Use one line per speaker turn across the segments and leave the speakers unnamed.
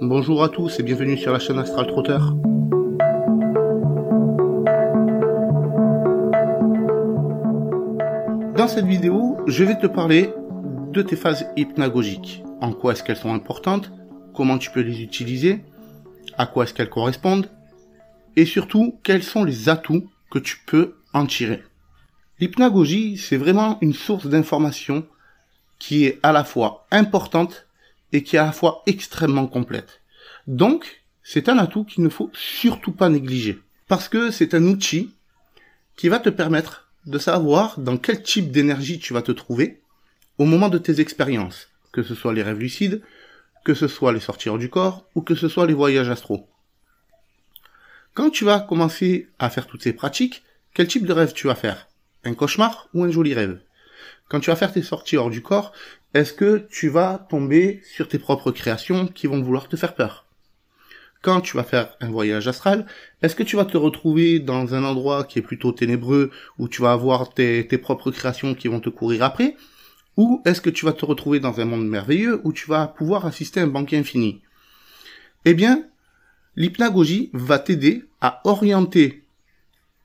Bonjour à tous et bienvenue sur la chaîne Astral Trotter. Dans cette vidéo, je vais te parler de tes phases hypnagogiques. En quoi est-ce qu'elles sont importantes? Comment tu peux les utiliser? À quoi est-ce qu'elles correspondent? Et surtout, quels sont les atouts que tu peux en tirer? L'hypnagogie, c'est vraiment une source d'information qui est à la fois importante et qui est à la fois extrêmement complète. Donc, c'est un atout qu'il ne faut surtout pas négliger. Parce que c'est un outil qui va te permettre de savoir dans quel type d'énergie tu vas te trouver au moment de tes expériences, que ce soit les rêves lucides, que ce soit les sorties hors du corps ou que ce soit les voyages astraux. Quand tu vas commencer à faire toutes ces pratiques, quel type de rêve tu vas faire? Un cauchemar ou un joli rêve? Quand tu vas faire tes sorties hors du corps, est-ce que tu vas tomber sur tes propres créations qui vont vouloir te faire peur? Quand tu vas faire un voyage astral, est-ce que tu vas te retrouver dans un endroit qui est plutôt ténébreux où tu vas avoir tes, propres créations qui vont te courir après? Ou est-ce que tu vas te retrouver dans un monde merveilleux où tu vas pouvoir assister à un banquet infini? Eh bien, l'hypnagogie va t'aider à orienter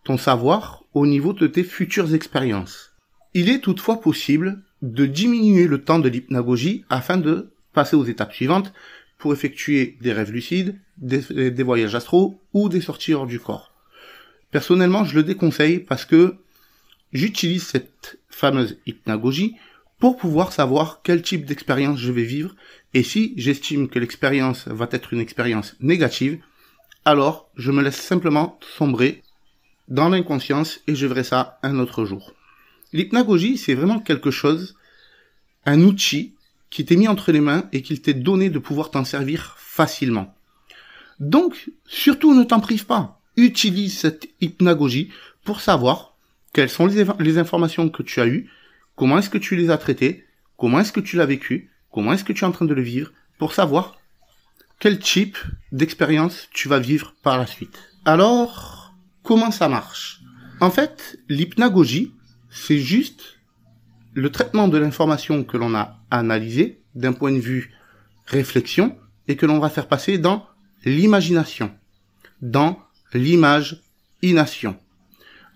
ton savoir au niveau de tes futures expériences. Il est toutefois possible de diminuer le temps de l'hypnagogie afin de passer aux étapes suivantes pour effectuer des rêves lucides, des, voyages astraux ou des sorties hors du corps. Personnellement, je le déconseille parce que j'utilise cette fameuse hypnagogie pour pouvoir savoir quel type d'expérience je vais vivre et si j'estime que l'expérience va être une expérience négative, alors je me laisse simplement sombrer dans l'inconscience et je verrai ça un autre jour. L'hypnagogie, c'est vraiment quelque chose, un outil qui t'est mis entre les mains et qu'il t'est donné de pouvoir t'en servir facilement. Donc, surtout ne t'en prive pas. Utilise cette hypnagogie pour savoir quelles sont les, les informations que tu as eues, comment est-ce que tu les as traitées, comment est-ce que tu l'as vécu, comment est-ce que tu es en train de le vivre, pour savoir quel type d'expérience tu vas vivre par la suite. Alors, comment ça marche? En fait, l'hypnagogie, c'est juste le traitement de l'information que l'on a analysée d'un point de vue réflexion et que l'on va faire passer dans l'imagination, dans l'image-ination.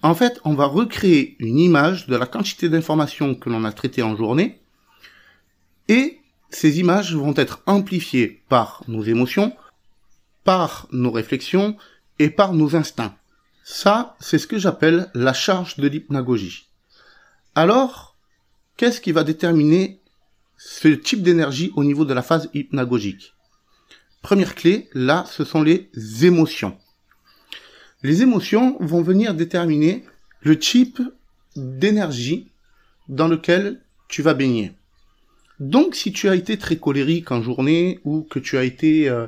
En fait, on va recréer une image de la quantité d'informations que l'on a traitées en journée et ces images vont être amplifiées par nos émotions, par nos réflexions et par nos instincts. Ça, c'est ce que j'appelle la charge de l'hypnagogie. Alors, qu'est-ce qui va déterminer ce type d'énergie au niveau de la phase hypnagogique? Première clé, là, ce sont les émotions. Les émotions vont venir déterminer le type d'énergie dans lequel tu vas baigner. Donc, si tu as été très colérique en journée ou que tu as été euh,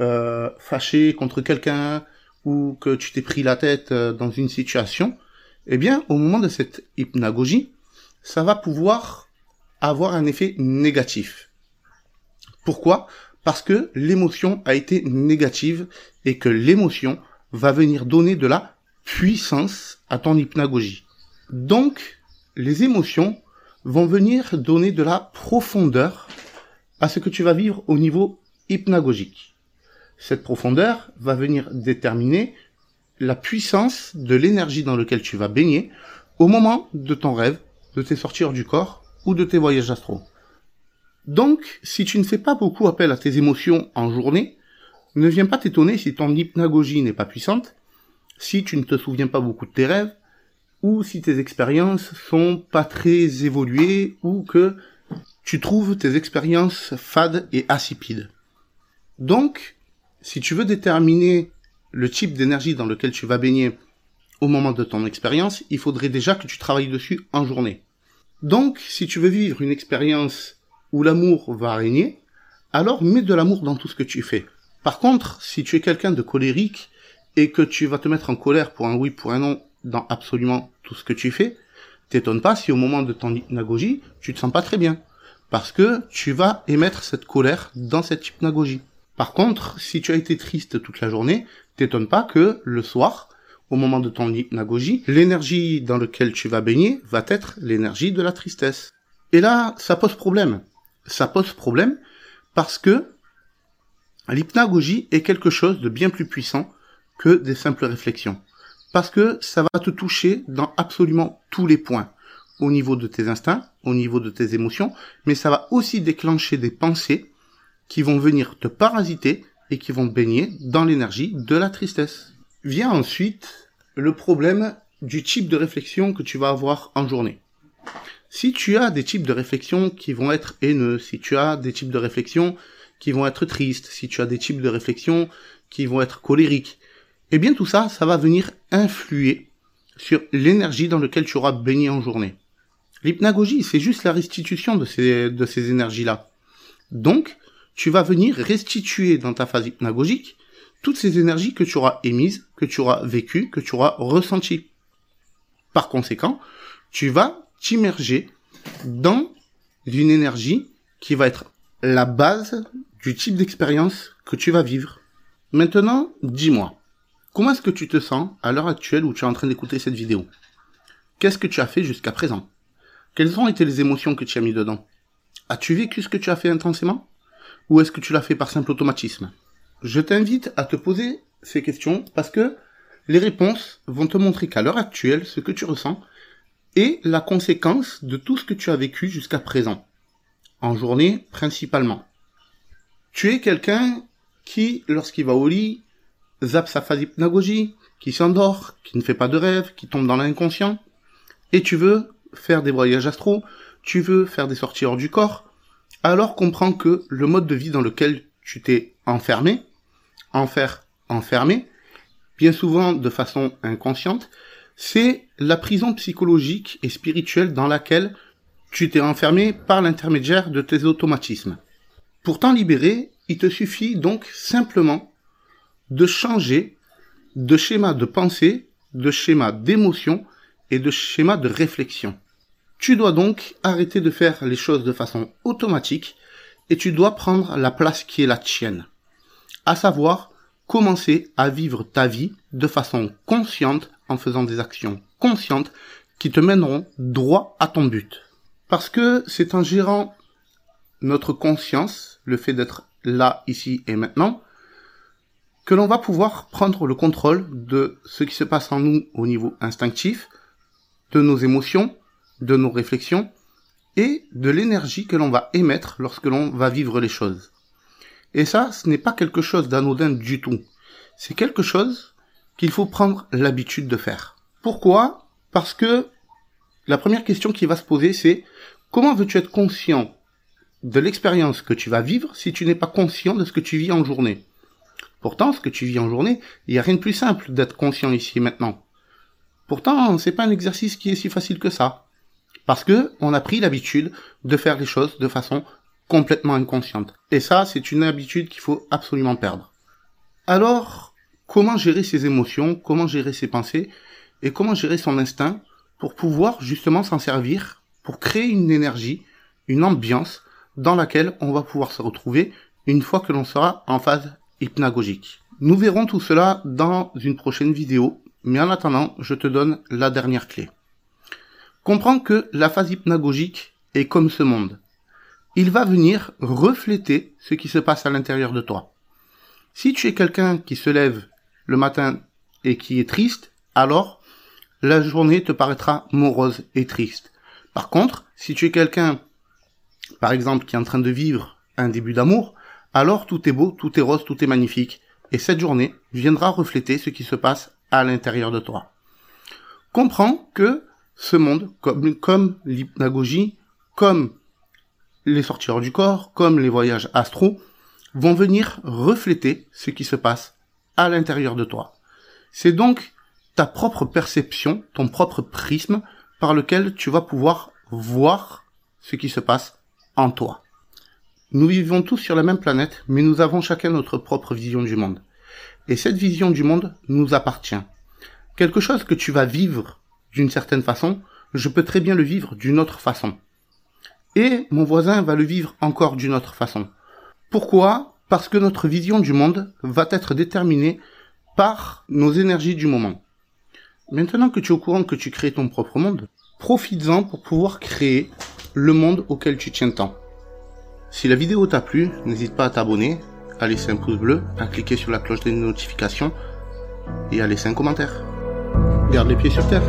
euh, fâché contre quelqu'un ou que tu t'es pris la tête euh, dans une situation, eh bien, au moment de cette hypnagogie, ça va pouvoir avoir un effet négatif. Pourquoi? Parce que l'émotion a été négative et que l'émotion va venir donner de la puissance à ton hypnagogie. Donc, les émotions vont venir donner de la profondeur à ce que tu vas vivre au niveau hypnagogique. Cette profondeur va venir déterminer la puissance de l'énergie dans laquelle tu vas baigner au moment de ton rêve, de tes sorties hors du corps ou de tes voyages astraux. Donc, si tu ne fais pas beaucoup appel à tes émotions en journée, ne viens pas t'étonner si ton hypnagogie n'est pas puissante, si tu ne te souviens pas beaucoup de tes rêves, ou si tes expériences sont pas très évoluées, ou que tu trouves tes expériences fades et insipides. Donc, si tu veux déterminer le type d'énergie dans lequel tu vas baigner au moment de ton expérience, il faudrait déjà que tu travailles dessus en journée. Donc, si tu veux vivre une expérience où l'amour va régner, alors mets de l'amour dans tout ce que tu fais. Par contre, si tu es quelqu'un de colérique et que tu vas te mettre en colère pour un oui, pour un non dans absolument tout ce que tu fais, t'étonne pas si au moment de ton hypnagogie, tu te sens pas très bien. Parce que tu vas émettre cette colère dans cette hypnagogie. Par contre, si tu as été triste toute la journée, t'étonne pas que le soir, au moment de ton hypnagogie, l'énergie dans laquelle tu vas baigner va être l'énergie de la tristesse. Et là, ça pose problème. Ça pose problème parce que L'hypnagogie est quelque chose de bien plus puissant que des simples réflexions. Parce que ça va te toucher dans absolument tous les points. Au niveau de tes instincts, au niveau de tes émotions, mais ça va aussi déclencher des pensées qui vont venir te parasiter et qui vont baigner dans l'énergie de la tristesse. Vient ensuite le problème du type de réflexion que tu vas avoir en journée. Si tu as des types de réflexions qui vont être haineux, si tu as des types de réflexions qui vont être tristes, si tu as des types de réflexions qui vont être colériques, eh bien tout ça, ça va venir influer sur l'énergie dans laquelle tu auras baigné en journée. L'hypnagogie, c'est juste la restitution de ces, de ces énergies-là. Donc, tu vas venir restituer dans ta phase hypnagogique toutes ces énergies que tu auras émises, que tu auras vécues, que tu auras ressenties. Par conséquent, tu vas t'immerger dans une énergie qui va être la base du type d'expérience que tu vas vivre. Maintenant, dis-moi, comment est-ce que tu te sens à l'heure actuelle où tu es en train d'écouter cette vidéo? Qu'est-ce que tu as fait jusqu'à présent? Quelles ont été les émotions que tu as mis dedans? As-tu vécu ce que tu as fait intensément? Ou est-ce que tu l'as fait par simple automatisme? Je t'invite à te poser ces questions parce que les réponses vont te montrer qu'à l'heure actuelle, ce que tu ressens est la conséquence de tout ce que tu as vécu jusqu'à présent. En journée, principalement. Tu es quelqu'un qui, lorsqu'il va au lit, zappe sa phase hypnagogie, qui s'endort, qui ne fait pas de rêve, qui tombe dans l'inconscient, et tu veux faire des voyages astro, tu veux faire des sorties hors du corps, alors comprends que le mode de vie dans lequel tu t'es enfermé, enfer, enfermé, bien souvent de façon inconsciente, c'est la prison psychologique et spirituelle dans laquelle tu t'es enfermé par l'intermédiaire de tes automatismes. Pour t'en libérer, il te suffit donc simplement de changer de schéma de pensée, de schéma d'émotion et de schéma de réflexion. Tu dois donc arrêter de faire les choses de façon automatique et tu dois prendre la place qui est la tienne. À savoir, commencer à vivre ta vie de façon consciente en faisant des actions conscientes qui te mèneront droit à ton but. Parce que c'est en gérant notre conscience, le fait d'être là, ici et maintenant, que l'on va pouvoir prendre le contrôle de ce qui se passe en nous au niveau instinctif, de nos émotions, de nos réflexions et de l'énergie que l'on va émettre lorsque l'on va vivre les choses. Et ça, ce n'est pas quelque chose d'anodin du tout. C'est quelque chose qu'il faut prendre l'habitude de faire. Pourquoi? Parce que la première question qui va se poser, c'est comment veux-tu être conscient de l'expérience que tu vas vivre si tu n'es pas conscient de ce que tu vis en journée? Pourtant, ce que tu vis en journée, il n'y a rien de plus simple d'être conscient ici et maintenant. Pourtant, c'est pas un exercice qui est si facile que ça. Parce que on a pris l'habitude de faire les choses de façon complètement inconsciente. Et ça, c'est une habitude qu'il faut absolument perdre. Alors, comment gérer ses émotions, comment gérer ses pensées, et comment gérer son instinct pour pouvoir justement s'en servir, pour créer une énergie, une ambiance dans laquelle on va pouvoir se retrouver une fois que l'on sera en phase hypnagogique. Nous verrons tout cela dans une prochaine vidéo, mais en attendant, je te donne la dernière clé. Comprends que la phase hypnagogique est comme ce monde. Il va venir refléter ce qui se passe à l'intérieur de toi. Si tu es quelqu'un qui se lève le matin et qui est triste, alors la journée te paraîtra morose et triste. Par contre, si tu es quelqu'un par exemple, qui est en train de vivre un début d'amour, alors tout est beau, tout est rose, tout est magnifique. Et cette journée viendra refléter ce qui se passe à l'intérieur de toi. Comprends que ce monde, comme, l'hypnagogie, comme les sorties hors du corps, comme les voyages astro, vont venir refléter ce qui se passe à l'intérieur de toi. C'est donc ta propre perception, ton propre prisme par lequel tu vas pouvoir voir ce qui se passe en toi. Nous vivons tous sur la même planète, mais nous avons chacun notre propre vision du monde. Et cette vision du monde nous appartient. Quelque chose que tu vas vivre d'une certaine façon, je peux très bien le vivre d'une autre façon. Et mon voisin va le vivre encore d'une autre façon. Pourquoi? Parce que notre vision du monde va être déterminée par nos énergies du moment. Maintenant que tu es au courant que tu crées ton propre monde, profites-en pour pouvoir créer le monde auquel tu tiens tant. Si la vidéo t'a plu, n'hésite pas à t'abonner, à laisser un pouce bleu, à cliquer sur la cloche des notifications et à laisser un commentaire. Garde les pieds sur terre.